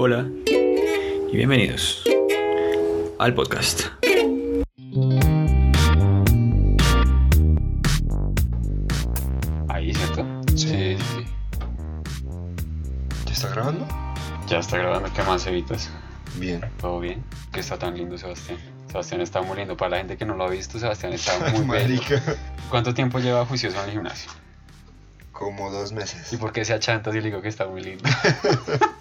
Hola y bienvenidos al podcast. Ahí, ¿cierto? Sí, sí. ¿Ya está grabando? Ya está grabando. ¿Qué más, Evitas? Bien. ¿Todo bien? Que está tan lindo Sebastián. Sebastián está muy lindo. Para la gente que no lo ha visto, Sebastián está muy bello. Marica. ¿Cuánto tiempo lleva juicioso en el gimnasio? Como dos meses. ¿Y por qué se achanta si le digo que está muy lindo?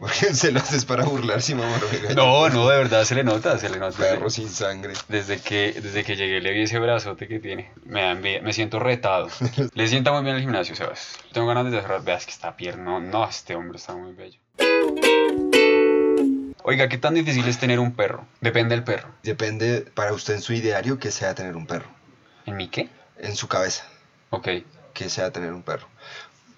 Porque se lo haces para burlar si mamá no. No, no, de verdad se le nota, se le nota. Perro sin sangre. Desde que, desde que llegué le vi ese brazote que tiene. Me, da envidia- me siento retado. Le sienta muy bien el gimnasio, Sebas. Tengo ganas de cerrar. Veas que está pierno. No, este hombre está muy bello. Oiga, ¿qué tan difícil es tener un perro? Depende del perro. Depende para usted en su ideario que sea tener un perro. ¿En mi qué? En su cabeza Ok. que sea tener un perro.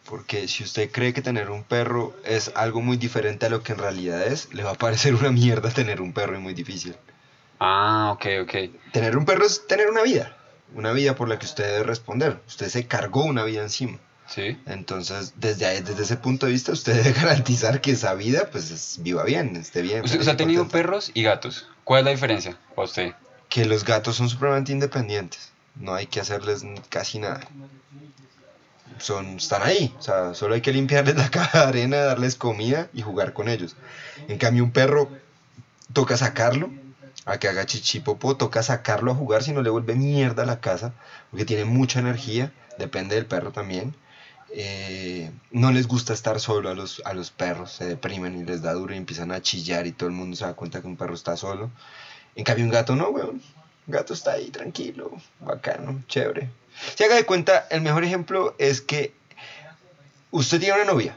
Porque si usted cree que tener un perro es algo muy diferente a lo que en realidad es, le va a parecer una mierda tener un perro y muy difícil. Ah, ok, ok. Tener un perro es tener una vida. Una vida por la que usted debe responder. Usted se cargó una vida encima. Sí. Entonces, desde, ahí- desde ese punto de vista, usted debe garantizar que esa vida, pues, es- viva bien, esté bien. ¿Usted, ha tenido contenta. perros y gatos? ¿Cuál es la diferencia para usted? Que los gatos son supremamente independientes. No hay que hacerles casi nada. Son, están ahí. O sea, solo hay que limpiarles la caja de arena, darles comida y jugar con ellos. En cambio, un perro toca sacarlo a que haga chichipopó, toca sacarlo a jugar si no le vuelve mierda a la casa, porque tiene mucha energía, depende del perro también. Eh, no les gusta estar solo a los, a los perros, se deprimen y les da duro y empiezan a chillar y todo el mundo se da cuenta que un perro está solo. En cambio, un gato no, weón. Gato está ahí tranquilo, bacano, chévere. Se haga de cuenta, el mejor ejemplo es que usted tiene una novia,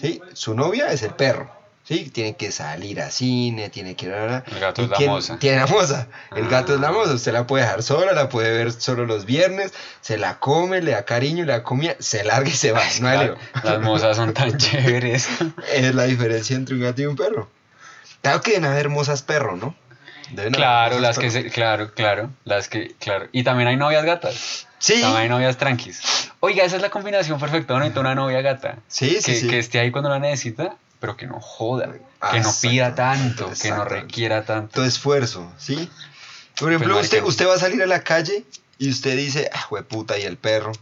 ¿sí? Su novia es el perro, ¿sí? Tiene que salir a cine, tiene que ir a... El gato ¿Y es la quién- moza. Tiene la moza. El gato es la Ah. moza. Usted la puede dejar sola, la puede ver solo los viernes, se la come, le da cariño, le da comida, se larga y se va. No Claro, las mozas son tan chéveres. Es la diferencia entre un gato y un perro. Claro que deben haber mozas perro, ¿no? Deben Claro, las que se, claro, claro, las que, claro. Y también hay novias gatas. Sí, También hay novias tranquis. Oiga, esa es la combinación perfecta, ¿no? Una novia gata. sí, sí. que, sí. que esté ahí cuando la necesita, pero que no joda. Ah, que no pida tanto, que no requiera tanto. todo esfuerzo, ¿sí? Por ejemplo, Pues, usted, marica. usted va a salir a la calle y usted dice, ah, puta, y el perro.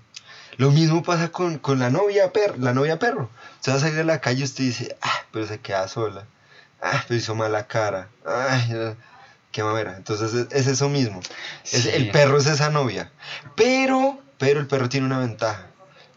Lo mismo pasa con, con la novia perro, la novia perro. Usted va a salir a la calle y usted dice, ah, pero se queda sola. Ah, pero hizo mala cara. Ay, qué mamera. Entonces es, es eso mismo. Es. El perro es esa novia. Pero, pero el perro tiene una ventaja.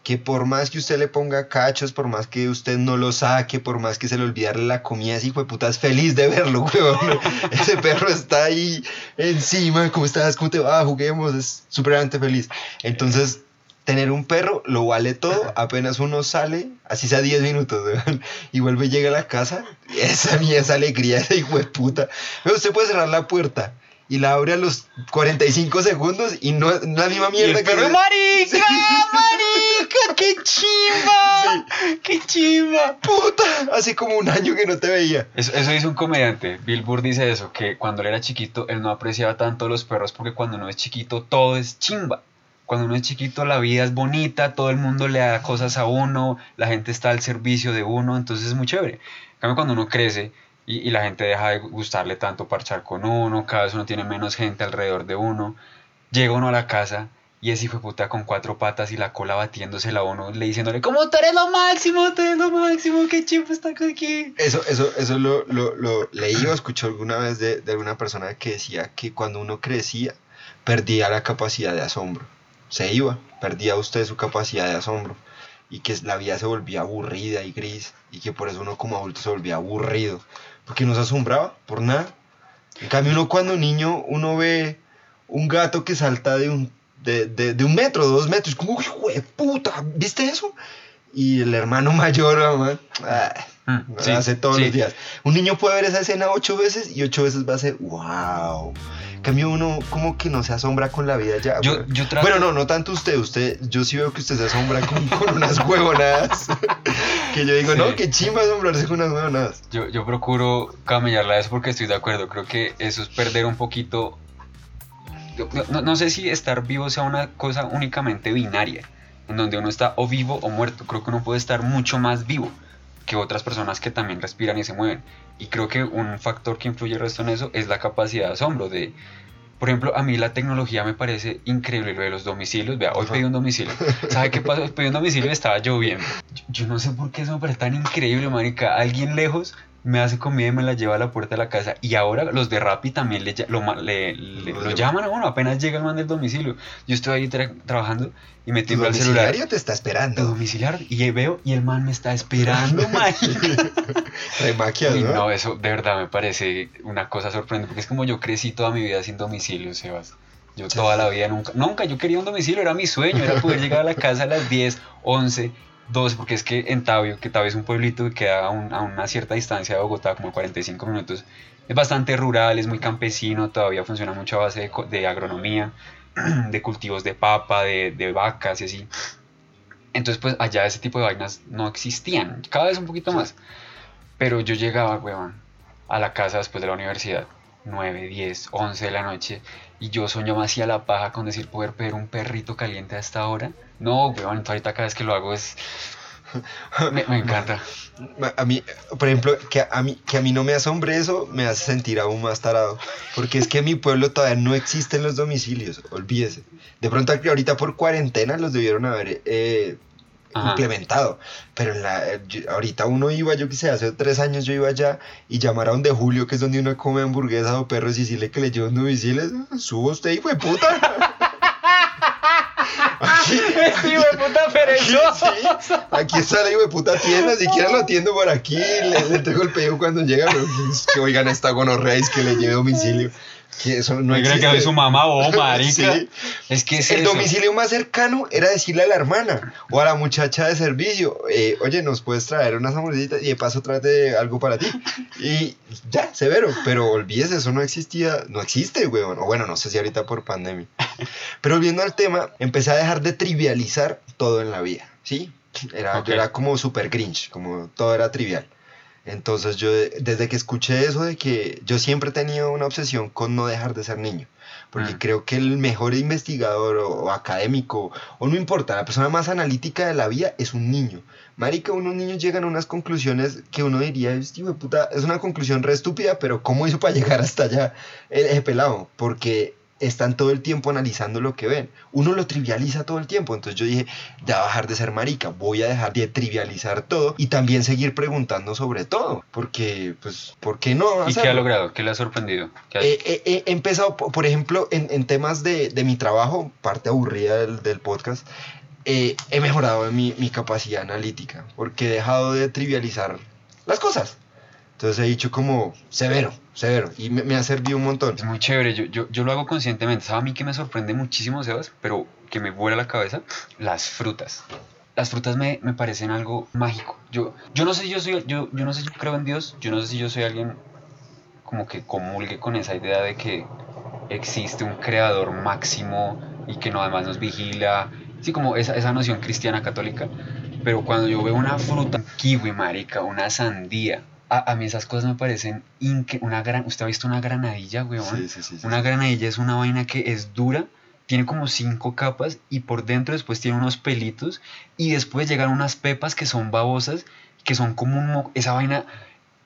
Que por más que usted le ponga cachos, por más que usted no lo saque, por más que se le olvidarle la comida, ese hijo de puta es feliz de verlo, weón. Ese perro está ahí encima, ¿cómo estás? ¿Cómo te va? Juguemos, es supremamente feliz. Entonces, tener un perro lo vale todo, apenas uno sale, así sea 10 minutos, weón, y vuelve y llega a la casa, esa mía, esa alegría, ese hijo de puta. Pero usted puede cerrar la puerta y la abre a los 45 segundos y no es la misma mierda que... es marica, marica, qué chimba, qué chimba. ¡Puta! Hace como un año que no te veía. Eso, eso dice un comediante, Bill Burr dice eso, que cuando él era chiquito él no apreciaba tanto los perros porque cuando uno es chiquito todo es chimba. Cuando uno es chiquito la vida es bonita, todo el mundo le da cosas a uno, la gente está al servicio de uno, entonces es muy chévere. En cambio cuando uno crece y, y la gente deja de gustarle tanto parchar con uno, cada vez uno tiene menos gente alrededor de uno, llega uno a la casa y ese hijo de puta con cuatro patas y la cola batiéndosela a uno, le diciéndole, como tú eres lo máximo, tú eres lo máximo, qué chimba está aquí. Eso, eso, eso lo, lo, lo leí o escuché alguna vez de, de alguna persona que decía que cuando uno crecía, perdía la capacidad de asombro. Se iba, perdía usted su capacidad de asombro. Y que la vida se volvía aburrida y gris. Y que por eso uno como adulto se volvía aburrido. Porque no se asombraba por nada. En cambio, uno cuando niño, uno ve un gato que salta de un, de, de, de un metro, dos metros. Como, hijo de puta, ¿viste eso? Y el hermano mayor, mamá, ah, sí, hace todos sí. los días. Un niño puede ver esa escena ocho veces y ocho veces va a ser wow. En cambio, uno como que no se asombra con la vida ya. Yo- yo trato- Bueno, no, no tanto usted. Usted, yo sí veo que usted se asombra con, con unas huevonadas. que yo digo, Sí. no, qué chimba asombrarse con unas huevonadas. Yo, yo procuro camellarla eso porque estoy de acuerdo. Creo que eso es perder un poquito. No, no sé si estar vivo sea una cosa únicamente binaria, en donde uno está o vivo o muerto. Creo que uno puede estar mucho más vivo. Que otras personas que también respiran y se mueven. Y creo que un factor que influye el resto en eso es la capacidad de asombro. De, por ejemplo, a mí la tecnología me parece increíble, lo de los domicilios. Vea, hoy pedí un domicilio. ¿Sabe qué pasó? Pedí un domicilio y estaba lloviendo. Yo, yo no sé por qué eso me parece tan increíble, marica. Alguien lejos me hace comida y me la lleva a la puerta de la casa. Y ahora los de Rappi también le, lo, le- le- Lo llaman. a uno, apenas llega el man del domicilio. Yo estoy ahí tra- trabajando y me Tu timbra el celular. domiciliario te está esperando. domiciliar y veo y el man me está esperando, Uy, ¿no? no, eso de verdad me parece una cosa sorprendente, porque es como yo crecí toda mi vida sin domicilio, Sebas. Yo toda la vida nunca, nunca, yo quería un domicilio, era mi sueño, era poder llegar a la casa a las 10, 11, 12, porque es que en Tabio, que Tabio es un pueblito que queda a, un- a una cierta distancia de Bogotá, como 45 minutos, es bastante rural, es muy campesino, todavía funciona mucho a base de, agronomía, de cultivos de papa, de, de vacas y así. Entonces, pues allá ese tipo de vainas no existían, cada vez un poquito más. Pero yo llegaba, weón, a la casa después de la universidad, 9, 10, 11 de la noche, y yo soñaba hacía la paja con decir poder pedir un perrito caliente a esta hora. No, weón, ahorita cada vez que lo hago es... Me, me encanta. A mí, por ejemplo, que a mí, que a mí no me asombre eso, me hace sentir aún más tarado. Porque es que en mi pueblo todavía no existen los domicilios, olvídese. De pronto ahorita por cuarentena los debieron haber eh, Ajá. implementado. Pero en la, eh, yo- ahorita uno iba, yo qué sé, hace tres años yo iba allá y llamaron de Julio, que es donde uno come hamburguesas o perros y decirle que le llevan domicilios, subo usted, hijo de puta. Aquí- Este hijo de puta perezoso. Sí, aquí está la hijo de puta tienda, siquiera lo atiendo por aquí, le, le entrego el pedido cuando llega, pero es que oigan esta gonorrea es que le lleve domicilio. Que eso no cree que soy su mamá, oh, marica. Sí. Es que es El eso. domicilio más cercano era decirle a la hermana o a la muchacha de servicio, eh, oye, nos puedes traer unas hamburguesitas y de paso tráete algo para ti. Y ya, severo, pero olvídese, eso no existía, no existe, weón. O bueno, no sé si ahorita por pandemia. Pero volviendo al tema, empecé a dejar de trivializar todo en la vida, ¿sí? Era. Yo era como super grinch, como todo era trivial. Entonces yo desde que escuché eso de que yo siempre he tenido una obsesión con no dejar de ser niño, porque Mm. creo que el mejor investigador o, o académico, o no importa, la persona más analítica de la vida es un niño. Marica, unos niños llegan a unas conclusiones que uno diría, "Este hijo de puta, es una conclusión re estúpida, pero ¿cómo hizo para llegar hasta allá el, ese pelado? Porque están todo el tiempo analizando lo que ven. Uno lo trivializa todo el tiempo. Entonces yo dije, ya bajar de ser marica, voy a dejar de trivializar todo y también seguir preguntando sobre todo. Porque, pues, ¿por qué no? ¿Y qué ha logrado? ¿Qué le ha sorprendido? ¿Qué ha- Eh, eh, eh, he empezado, po- por ejemplo, en, en temas de, de mi trabajo, parte aburrida del, del podcast, eh, he mejorado mi, mi capacidad analítica, porque he dejado de trivializar las cosas. Entonces he dicho como severo, severo, y me, me ha servido un montón. Es muy chévere, yo, yo, yo lo hago conscientemente. ¿Sabes a mí que me sorprende muchísimo, Sebas? Pero que me vuela la cabeza, las frutas. Las frutas me, me parecen algo mágico. Yo, yo no sé si yo soy, yo, yo no sé si yo creo en Dios, yo no sé si yo soy alguien como que comulgue con esa idea de que existe un creador máximo y que no además nos vigila. Sí, como esa, esa noción cristiana católica. Pero cuando yo veo una fruta, un kiwi, marica, una sandía, a, a mí esas cosas me parecen una gran, ¿Usted ha visto una granadilla, weón? Sí, sí, sí. Una granadilla es una vaina que es dura, tiene como cinco capas y por dentro después tiene unos pelitos y después llegan unas pepas que son babosas, que son como un... mo- Esa vaina...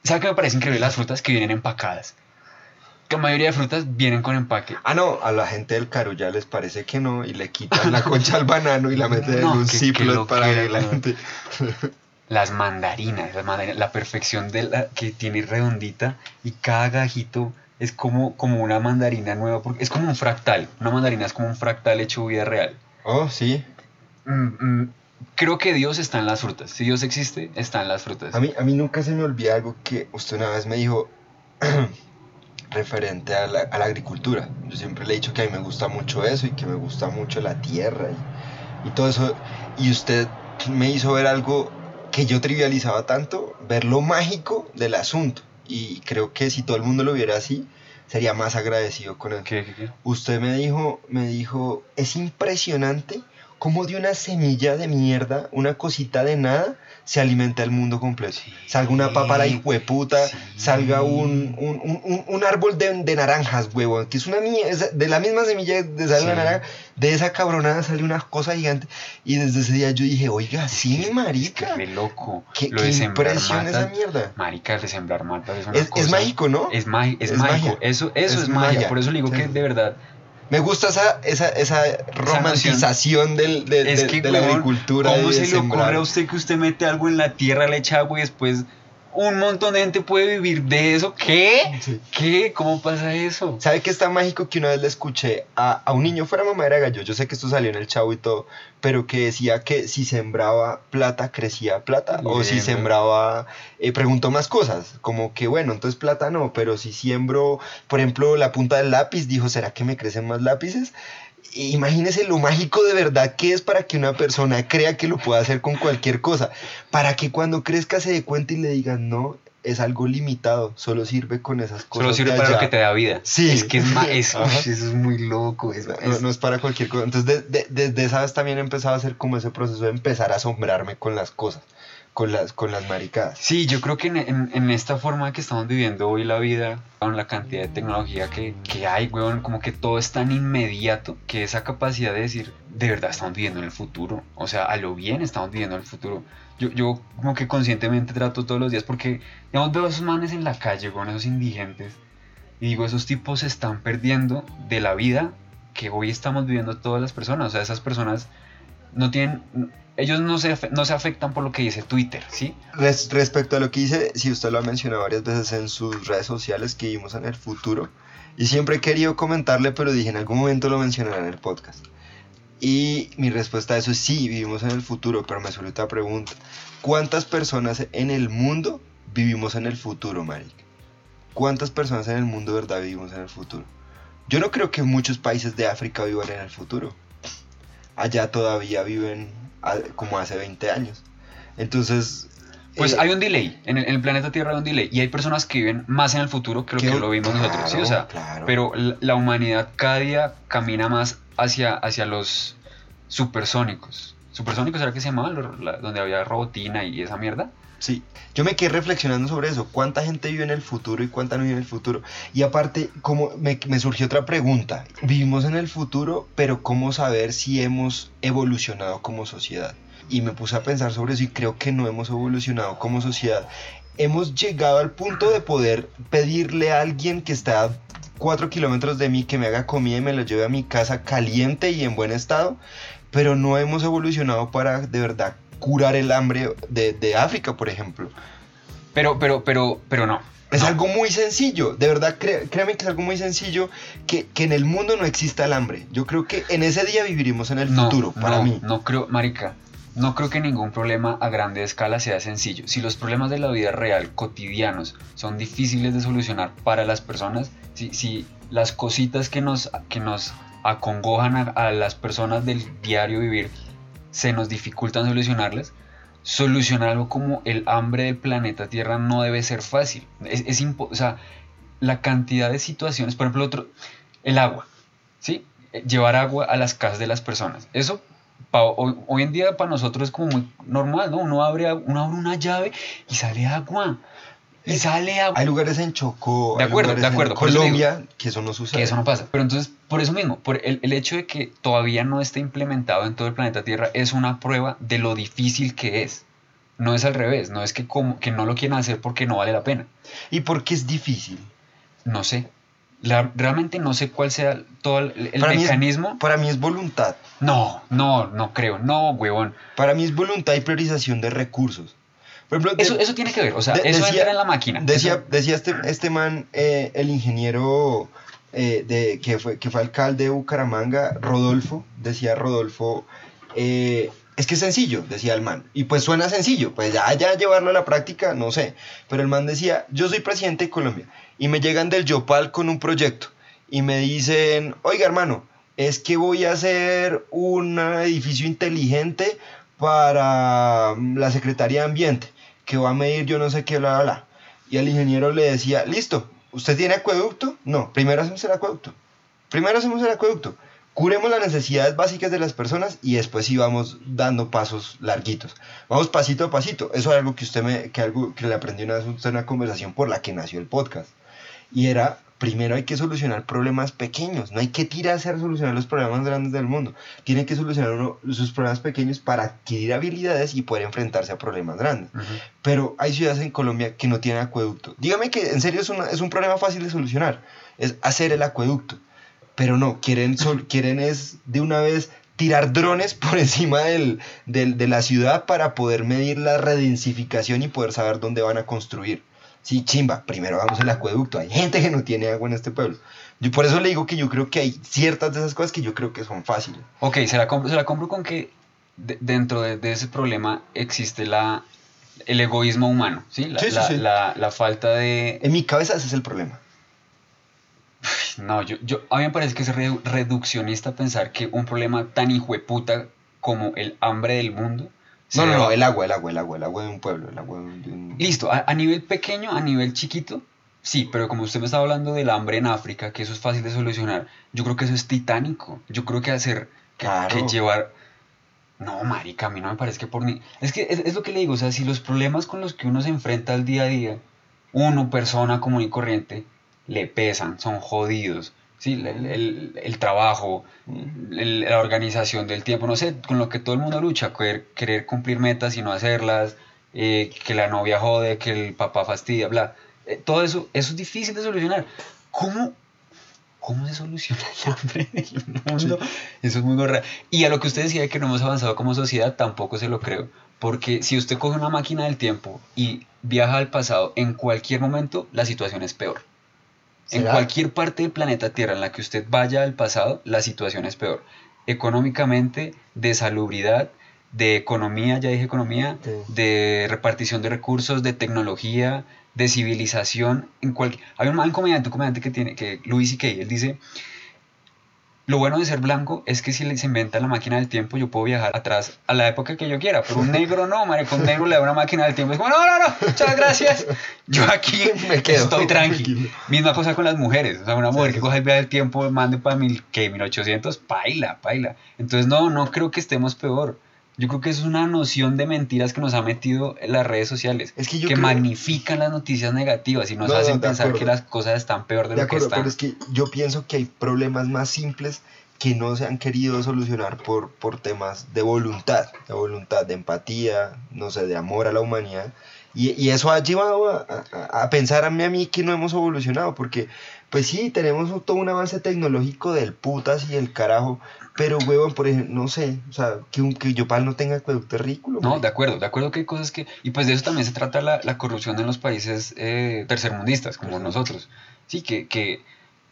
¿Sabe qué me parece increíble las frutas que vienen empacadas? Que la mayoría de frutas vienen con empaque. Ah, no, a la gente del Carulla les parece que no y le quitan la concha al banano y la meten No, en un qué Ziploc para que la gente... Las mandarinas, las mandarinas, la perfección de la que tiene redondita y cada gajito es como, como una mandarina nueva, porque es como un fractal. Una mandarina es como un fractal hecho vida real. Oh, sí. Mm, mm, creo que Dios está en las frutas. Si Dios existe, está en las frutas. A mí, a mí nunca se me olvida algo que usted una vez me dijo referente a la, a la agricultura. Yo siempre le he dicho que a mí me gusta mucho eso y que me gusta mucho la tierra y, y todo eso. Y usted me hizo ver algo que yo trivializaba tanto, ver lo mágico del asunto. Y creo que si todo el mundo lo viera así, sería más agradecido con él. ¿Qué, qué, qué? Usted me dijo, me dijo, es impresionante cómo de una semilla de mierda, una cosita de nada, se alimenta el mundo completo. Sí. Salga una papa la hijueputa, Sí. salga un, un, un- un- árbol de, de naranjas, huevón, que es una de la misma semilla de sale una naranja, de esa cabronada sale una cosa gigante. Y desde ese día yo dije, oiga, sí, marica. es re loco. Qué, Lo qué impresión esa mierda. Marica, de sembrar matas es una Es, cosa. es mágico, ¿no? Es, es Es mágico. magia. Eso, eso Es magia. magia. Por eso le digo que de verdad. Me gusta esa, esa, esa romantización del, de, es de- que, de la agricultura. ¿Cómo se le ocurre a usted que usted mete algo en la tierra, le echa agua y después un montón de gente puede vivir de eso? ¿Qué? Sí. ¿Qué? ¿Cómo pasa eso? ¿Sabe qué está mágico? Que una vez le escuché a, a un niño, fuera mamadera de gallo, yo sé que esto salió en el chavo y todo, pero que decía que si sembraba plata, crecía plata, o si sembraba, eh, preguntó más cosas, como que bueno, entonces plata no, pero si siembro, por ejemplo, la punta del lápiz, dijo, ¿será que me crecen más lápices? Imagínese lo mágico de verdad que es para que una persona crea que lo pueda hacer con cualquier cosa, para que cuando crezca se dé cuenta y le digan, no, es algo limitado, solo sirve con esas cosas. Solo sirve de para lo allá". que te da vida. Sí. Es que es, es- uy, eso es muy loco. es- No, es- no es para cualquier cosa. Entonces, de- de- desde esa vez también he empezado a hacer como ese proceso de empezar a asombrarme con las cosas, con las, con las maricadas. Sí, yo creo que en, en- esta forma que estamos viviendo hoy la vida, con la cantidad de tecnología que, que hay, weón, como que todo es tan inmediato que esa capacidad de decir, de verdad estamos viviendo en el futuro. O sea, a lo bien estamos viviendo en el futuro. Yo, yo como que conscientemente trato todos los días porque, digamos, veo a esos manes en la calle, con esos indigentes, y digo, esos tipos se están perdiendo de la vida que hoy estamos viviendo todas las personas. O sea, esas personas no tienen... Ellos no se, no se afectan por lo que dice Twitter, ¿sí? Res- respecto a lo que dice, si usted lo ha mencionado varias veces en sus redes sociales que vivimos en el futuro, y siempre he querido comentarle, pero dije en algún momento lo mencionaré en el podcast. Y mi respuesta a eso es sí, vivimos en el futuro, pero me suele otra pregunta. ¿Cuántas personas en el mundo vivimos en el futuro, Maric? ¿Cuántas personas en el mundo, verdad, vivimos en el futuro? Yo no creo que muchos países de África vivan en el futuro. Allá todavía viven como hace 20 años. Entonces... Pues eh, hay un delay, en el, en el planeta Tierra hay un delay y hay personas que viven más en el futuro que lo que, que- lo vimos nosotros, ¿sí? O sea, claro. pero la, la humanidad cada día camina más hacia, hacia los supersónicos. ¿Supersónicos era que se llamaban? Donde había robotina y esa mierda. Sí, yo me quedé reflexionando sobre eso. ¿Cuánta gente vive en el futuro y cuánta no vive en el futuro? Y aparte, como me, surgió otra pregunta. Vivimos en el futuro, pero ¿cómo saber si hemos evolucionado como sociedad? Y me puse a pensar sobre eso y creo que no hemos evolucionado como sociedad. Hemos llegado al punto de poder pedirle a alguien que está a cuatro kilómetros de mí que me haga comida y me lo lleve a mi casa caliente y en buen estado, pero no hemos evolucionado para de verdad curar el hambre de, de África, por ejemplo. Pero, pero, pero, pero no. Es No. algo muy sencillo, de verdad, cré- créame que es algo muy sencillo que, que en el mundo no exista el hambre. Yo creo que en ese día viviremos en el no, futuro, para no, mí. No creo, marica, no creo que ningún problema a grande escala sea sencillo. Si los problemas de la vida real, cotidianos, son difíciles de solucionar para las personas, si, si las cositas que nos, que nos acongojan a, a las personas del diario vivir se nos dificultan solucionarlas, solucionar algo como el hambre del planeta Tierra no debe ser fácil. Es, es o sea, la cantidad de situaciones, por ejemplo, otro, el agua, ¿sí? Llevar agua a las casas de las personas. Eso hoy, hoy en día para nosotros es como muy normal, ¿no? Uno abre, uno abre una llave y sale agua. Y sale agua. Hay lugares en Chocó, De acuerdo, de acuerdo, en Colombia que eso no sucede. que eso no pasa. Pero entonces, por eso mismo, por el, el hecho de que todavía no esté implementado en todo el planeta Tierra es una prueba de lo difícil que es. No es al revés, no es que, como, que no lo quieran hacer porque no vale la pena. ¿Y por qué es difícil? No sé. La- realmente no sé cuál sea todo el, el Para mí es- mecanismo. Para mí es voluntad. No, no, no creo. No, huevón. Para mí es voluntad y priorización de recursos. Por ejemplo, de- Eso, eso tiene que ver. O sea, de- eso decía- entra en la máquina. Decía, Eso- decía este, este man, eh, el ingeniero eh, de, que, fue, que fue alcalde de Bucaramanga, Rodolfo, decía Rodolfo, eh, es que es sencillo, decía el man. Y pues suena sencillo, pues ya, ya llevarlo a la práctica, no sé. Pero el man decía, yo soy presidente de Colombia y me llegan del Yopal con un proyecto y me dicen, oiga hermano, es que voy a hacer un edificio inteligente para mm, la Secretaría de Ambiente, que va a medir yo no sé qué, bla, bla, bla. Y el ingeniero le decía, listo, ¿usted tiene acueducto? No, primero hacemos el acueducto. Primero hacemos el acueducto. curemos las necesidades básicas de las personas y después sí vamos dando pasos larguitos. Vamos pasito a pasito. Eso es algo que usted me, que algo que le aprendí una vez en una conversación por la que nació el podcast. Y era, primero hay que solucionar problemas pequeños. No hay que tirarse a solucionar los problemas grandes del mundo. Tiene que solucionar uno, sus problemas pequeños para adquirir habilidades y poder enfrentarse a problemas grandes. Pero hay ciudades en Colombia que no tienen acueducto. Dígame que en serio es, una- es un problema fácil de solucionar. Es hacer el acueducto. Pero no, quieren, sol- quieren es de una vez tirar drones por encima del, del- de la ciudad para poder medir la redensificación y poder saber dónde van a construir. Sí, chimba, primero vamos al acueducto. Hay gente que no tiene agua en este pueblo. Yo por eso le digo que yo creo que hay ciertas de esas cosas que yo creo que son fáciles. Ok, se la compro, se la compro con que de- dentro de, de ese problema existe la, el egoísmo humano, ¿sí? La, Sí, sí, la- sí. la- la falta de... En mi cabeza ese es el problema. No, yo, yo, a mí me parece que es re- reduccionista pensar que un problema tan hijueputa como el hambre del mundo... No, no, no, el agua, el agua, el agua, el agua de un pueblo, el agua de un... de un- Listo, a, a nivel pequeño, a nivel chiquito, sí, pero como usted me estaba hablando del hambre en África, que eso es fácil de solucionar, yo creo que eso es titánico. Yo creo que hacer, que, Claro. que llevar... No, marica, a mí no me parece que por ni... Es que es, es lo que le digo, o sea, si los problemas con los que uno se enfrenta al día a día, uno, persona común y corriente, le pesan, son jodidos. Sí, el, el- el trabajo, el- la organización del tiempo, no sé, con lo que todo el mundo lucha, querer, querer cumplir metas y no hacerlas, eh, que la novia jode, que el papá fastidia, bla. Eh, todo eso, eso es difícil de solucionar. ¿Cómo, cómo se soluciona el hambre del mundo? Eso es muy gorra. Y a lo que usted decía de que no hemos avanzado como sociedad, tampoco se lo creo. Porque si usted coge una máquina del tiempo y viaja al pasado, en cualquier momento la situación es peor. En cualquier parte del planeta Tierra en la que usted vaya al pasado, la situación es peor. Económicamente, de salubridad, de economía, ya dije economía, Sí. de repartición de recursos, de tecnología, de civilización. En cual... Hay un, hay un comediante, un comediante que tiene, que Louis C.K., él dice, lo bueno de ser blanco es que si se inventa la máquina del tiempo, yo puedo viajar atrás a la época que yo quiera. Pero un negro no, marico, un negro le da una máquina del tiempo. Es como, no, no, no, muchas gracias. Yo aquí Me quedo estoy tranqui. tranquilo. Misma cosa con las mujeres. O sea, una mujer Sí. que coja el viaje del tiempo, mande para mil, ¿qué? 1800, paila, paila. Entonces, no, no creo que estemos peor. Yo creo que eso es una noción de mentiras que nos ha metido en las redes sociales. Es que yo que creo- magnifican las noticias negativas y nos No, no, hacen de pensar que acuerdo. las cosas están peor de, De lo que acuerdo, están. pero es que yo pienso que hay problemas más simples que no se han querido solucionar por, por temas de voluntad, de voluntad, de empatía, no sé, de amor a la humanidad. Y, y eso ha llevado a, a- a pensar a mí, a mí que no hemos evolucionado, porque pues sí, tenemos todo un avance tecnológico del putas y el carajo, pero huevón, por ejemplo, no sé, o sea, que, un, que Yopal no tenga acueducto es ridículo. No, de acuerdo, de acuerdo que hay cosas que... Y pues de eso también se trata la, la corrupción en los países eh, tercermundistas, como nosotros. Sí, que, que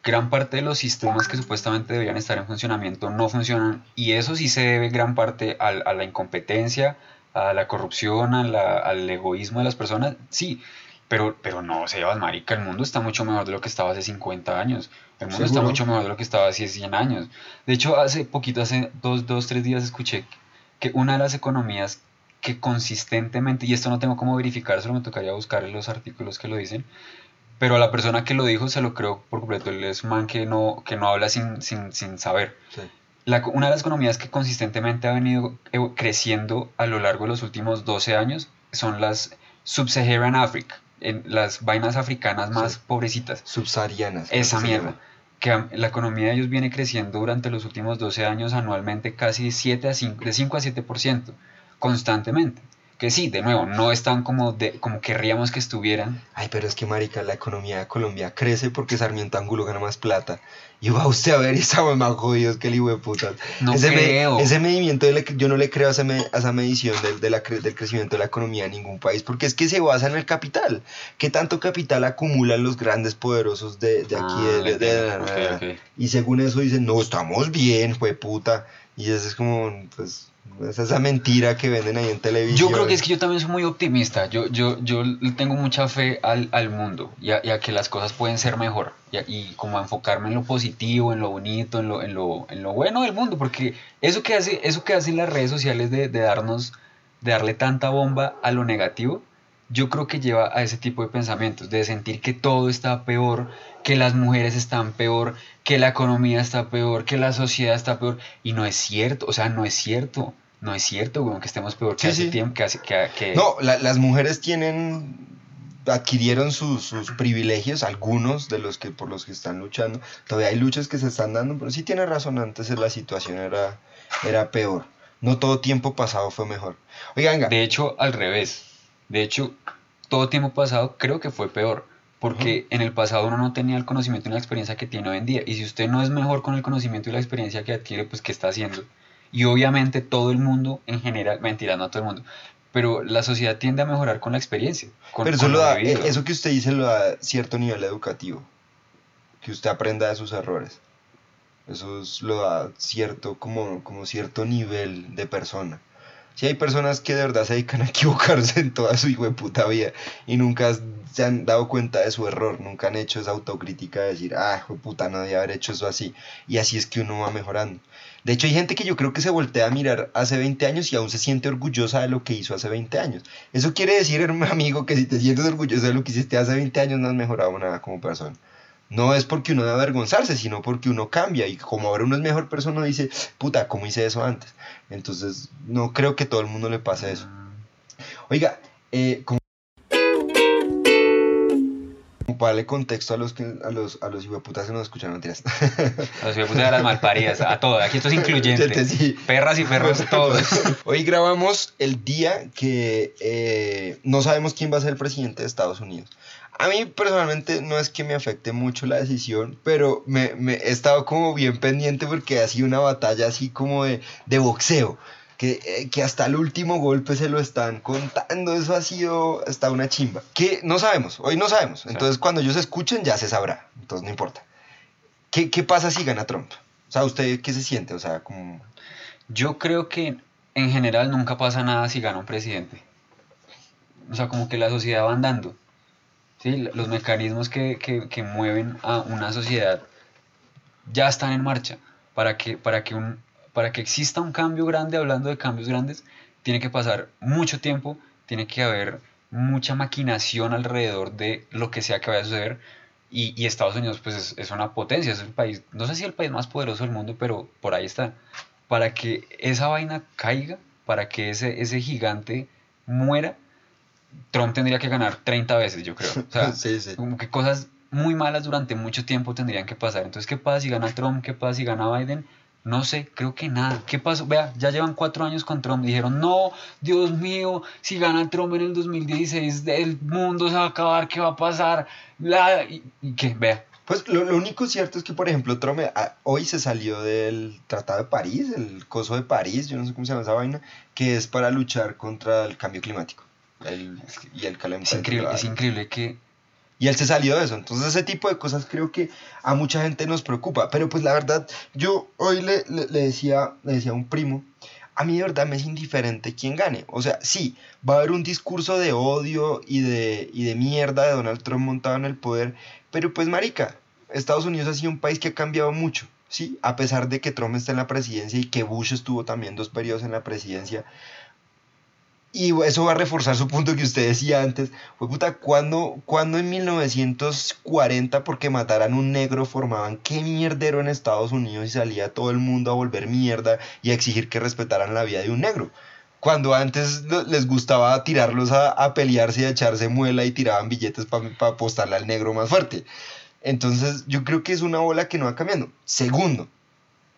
gran parte de los sistemas que supuestamente deberían estar en funcionamiento no funcionan y eso sí se debe gran parte al- a, la incompetencia, a la corrupción, a la- al egoísmo de las personas, sí. Pero, pero no, Sebas, marica, el mundo está mucho mejor de lo que estaba hace 50 años. El mundo está mucho mejor de lo que estaba hace 100 años. De hecho, hace poquito, hace dos, dos, tres días escuché que una de las economías que consistentemente, y esto no tengo cómo verificar, solo me tocaría buscar en los artículos que lo dicen, pero a la persona que lo dijo se lo creo por completo, él es un man que no, que no habla sin, sin, sin saber. Sí. La- una de las economías que consistentemente ha venido creciendo a lo largo de los últimos 12 años son las Sub-Saharan Africa, en las vainas africanas más Sí. pobrecitas. Subsaharianas. Esa ¿cómo se mierda. Que la economía de ellos viene creciendo durante los últimos 12 años anualmente casi 7 a 5, de 5 a 7% constantemente. Que sí, de nuevo, no están como, de, como querríamos que estuvieran. Ay, pero es que, marica, la economía de Colombia crece porque Sarmiento Angulo gana más plata. Y va usted a ver y estamos más jodidos que el hijo de putas. No ese, me- creo. ese medimiento, de la- yo no le creo a esa, me- a esa medición del, de la cre- del crecimiento de la economía de ningún país, porque es que se basa en el capital. ¿Qué tanto capital acumulan los grandes poderosos de, de aquí? Ah, de- de-. Y según eso dicen, no, estamos bien, fue puta. Y eso es como, pues, es esa mentira que venden ahí en televisión. Yo creo que es que yo también soy muy optimista. Yo, yo, yo tengo mucha fe al, al mundo y a, y a que las cosas pueden ser mejor. Y, y como a enfocarme en lo positivo, en lo bonito, en lo, en lo, en lo bueno del mundo. Porque eso que, hace, eso que hacen las redes sociales de, de darnos, de darle tanta bomba a lo negativo, yo creo que lleva a ese tipo de pensamientos, de sentir que todo está peor, que las mujeres están peor, que la economía está peor, que la sociedad está peor. Y no es cierto, o sea, no es cierto. No es cierto, weón, que estemos peor que Sí, hace sí. tiempo, que hace, que, que- No, la- las mujeres tienen, adquirieron sus, sus privilegios, algunos de los que por los que están luchando. Todavía hay luchas que se están dando, pero sí tiene razón, antes la situación era, era peor. No todo tiempo pasado fue mejor. Oiga, venga, De hecho, al revés. De hecho, todo tiempo pasado creo que fue peor. Porque en el pasado uno no tenía el conocimiento y la experiencia que tiene hoy en día. Y si usted no es mejor con el conocimiento y la experiencia que adquiere, pues ¿qué está haciendo? Y obviamente todo el mundo en general, mentira, no todo el mundo, pero la sociedad tiende a mejorar con la experiencia. Con, pero eso, con lo da, eh, eso que usted dice lo da cierto nivel educativo. Que usted aprenda de sus errores. Eso es- lo da cierto, como, como cierto nivel de persona. Si hay personas que de verdad se dedican a equivocarse en toda su hijo de puta vida y nunca se han dado cuenta de su error, nunca han hecho esa autocrítica de decir, ah, hijo de puta, no debía haber hecho eso así. Y así es que uno va mejorando. De hecho, hay gente que yo creo que se voltea a mirar hace 20 años y aún se siente orgullosa de lo que hizo hace 20 años. Eso quiere decir, hermano amigo, que si te sientes orgulloso de lo que hiciste hace 20 años, no has mejorado nada como persona. No es porque uno debe avergonzarse, sino porque uno cambia y como ahora uno es mejor persona, dice, puta, ¿cómo hice eso antes? Entonces, no creo que todo el mundo le pase eso. Oiga, eh, como para darle contexto a los que a los a los hijueputas que nos escucharon mentiras. Los hijos de las malparidas, a todo. Aquí esto es incluyente. Sí. Perras y perros, todos. Hoy grabamos el día que eh, no sabemos quién va a ser el presidente de Estados Unidos. A mí personalmente no es que me afecte mucho la decisión, pero me, me he estado como bien pendiente porque ha sido una batalla así como de, de boxeo. Que, eh, que hasta el último golpe se lo están contando, eso ha sido hasta una chimba. Que no sabemos, hoy no sabemos. Entonces cuando ellos escuchen ya se sabrá, entonces no importa. ¿Qué, qué pasa si gana Trump? O sea, ¿usted qué se siente? O sea, como... Yo creo que en general nunca pasa nada si gana un presidente. O sea, como que la sociedad va andando. ¿Sí? Los mecanismos que, que- que mueven a una sociedad ya están en marcha. Para que, para, que un, para que exista un cambio grande, hablando de cambios grandes, tiene que pasar mucho tiempo, tiene que haber mucha maquinación alrededor de lo que sea que vaya a suceder. Y, y Estados Unidos pues es, es una potencia, es el país, no sé si el país más poderoso del mundo, pero por ahí está. Para que esa vaina caiga, para que ese, ese gigante muera, Trump tendría que ganar 30 veces, yo creo. O sea, sí, sí. como que cosas muy malas durante mucho tiempo tendrían que pasar. Entonces, ¿qué pasa si gana Trump? ¿Qué pasa si gana Biden? No sé, creo que nada. ¿Qué pasó? Vea, ya llevan cuatro años con Trump. Dijeron, no, Dios mío, si gana Trump en el 2016, el mundo se va a acabar, ¿qué va a pasar? La... ¿Y, y qué? Vea. Pues lo, lo único cierto es que, por ejemplo, Trump ah, hoy se salió del Tratado de París, el coso de París, yo no sé cómo se llama esa vaina, que es para luchar contra el cambio climático el, y el Es calentamiento. increíble, es increíble que Y él se salió de eso. Entonces ese tipo de cosas creo que a mucha gente nos preocupa. Pero pues la verdad, yo hoy le, le- le decía, le decía a un primo, a mí de verdad me es indiferente quién gane. O sea, sí, va a haber un discurso de odio y de, y de mierda de Donald Trump montado en el poder. Pero pues marica, Estados Unidos ha sido un país que ha cambiado mucho. Sí, a pesar de que Trump está en la presidencia y que Bush estuvo también dos periodos en la presidencia, y eso va a reforzar su punto que usted decía antes. Fue puta, ¿cuándo, cuándo en 1940 porque mataran un negro formaban qué mierdero en Estados Unidos y salía todo el mundo a volver mierda y a exigir que respetaran la vida de un negro? Cuando antes les gustaba tirarlos a, a pelearse y a echarse muela y tiraban billetes para apostarle al negro más fuerte. Entonces yo creo que es una bola que no va cambiando. Segundo,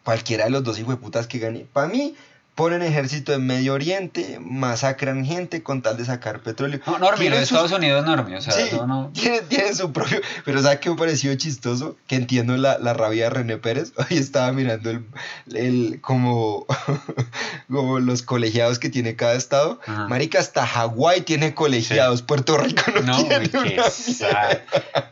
cualquiera de los dos hijueputas que gane. Para mí, ponen ejército en Medio Oriente, masacran gente con tal de sacar petróleo. No, Tienen de Estados Unidos es normie, o sea, sí, no, no. Tienen, tienen su propio. Pero ¿sabes qué me pareció chistoso? Que entiendo la, la rabia de René Pérez. Hoy estaba mirando el, el como, como los colegiados que tiene cada estado. Ajá. Marica, hasta Hawái tiene colegiados. Puerto Rico no, No, tiene sad.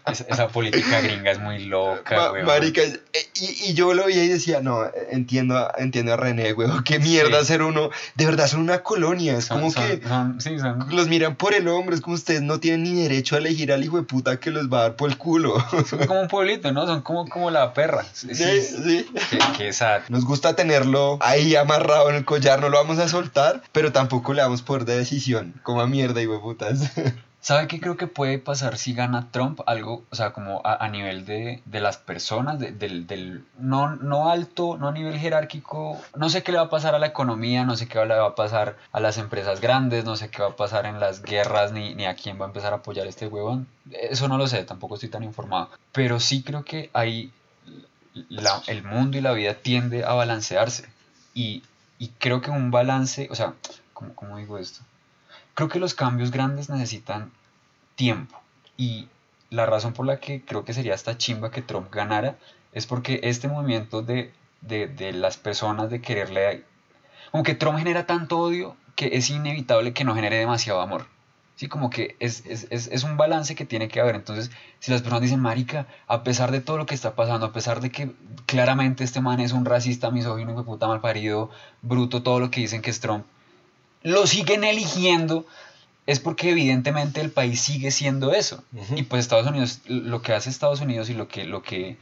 Esa, esa política gringa es muy loca, Ma- marica, eh, y, y yo lo veía y decía, no, entiendo, a- entiendo a René, güey, qué mierda Sí. Ser uno, de verdad son una colonia, es Son- como son- que son- sí, los miran por el hombro, es como ustedes no tienen ni derecho a elegir al hijo de puta que los va a dar por el culo. son como un pueblito, ¿no? Son como, como la perra. Sí, Sí, sí. sí. Qué, qué sad. Nos gusta tenerlo ahí amarrado en el collar, no lo vamos a soltar, pero tampoco le damos poder de decisión, como a mierda, hijo de putas. ¿Sabe qué creo que puede pasar si gana Trump? Algo, o sea, como a, a nivel de, de las personas, de- del, del no, no alto, no a nivel jerárquico. No sé qué le va a pasar a la economía, no sé qué le va a pasar a las empresas grandes, no sé qué va a pasar en las guerras, ni, ni a quién va a empezar a apoyar este huevón. Eso no lo sé, tampoco estoy tan informado. Pero sí creo que ahí la- el mundo y la vida tiende a balancearse. Y, y creo que un balance, o sea, ¿cómo, cómo digo esto? Creo que los cambios grandes necesitan tiempo. Y la razón por la que creo que sería esta chimba que Trump ganara es porque este movimiento de, de, de las personas de quererle... Como que Trump genera tanto odio que es inevitable que no genere demasiado amor. Sí, como que es, es, es, es un balance que tiene que haber. Entonces, si las personas dicen, Marica, a pesar de todo lo que está pasando, a pesar de que claramente este man es un racista, misógino, puta malparido, bruto, todo lo que dicen que es Trump, lo siguen eligiendo, es porque evidentemente el país sigue siendo eso. Y pues Estados Unidos, lo que hace Estados Unidos y lo que, lo que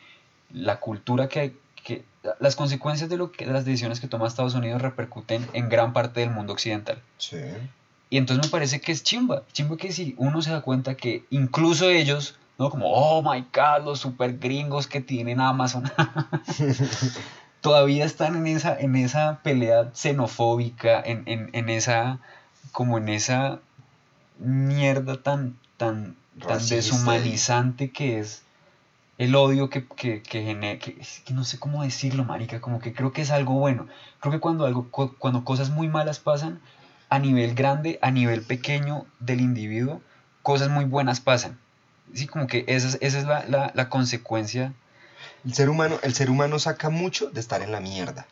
la cultura que, que las consecuencias de, lo que, de las decisiones que toma Estados Unidos repercuten en gran parte del mundo occidental. Sí. Y entonces me parece que es chimba. Chimba que si uno se da cuenta que incluso ellos, ¿no? Como, oh my god, los super gringos que tienen Amazon, todavía están en esa, en esa pelea xenofóbica, en, en, en esa, como en esa mierda tan, tan, tan Racista deshumanizante que es el odio que, que, que genera, que, es que no sé cómo decirlo, marica, como que creo que es algo bueno. Creo que cuando, algo, cuando cosas muy malas pasan, a nivel grande, a nivel pequeño del individuo, cosas muy buenas pasan. Sí, como que esa es, esa es la, la, la consecuencia. El ser humano, el ser humano saca mucho de estar en la mierda.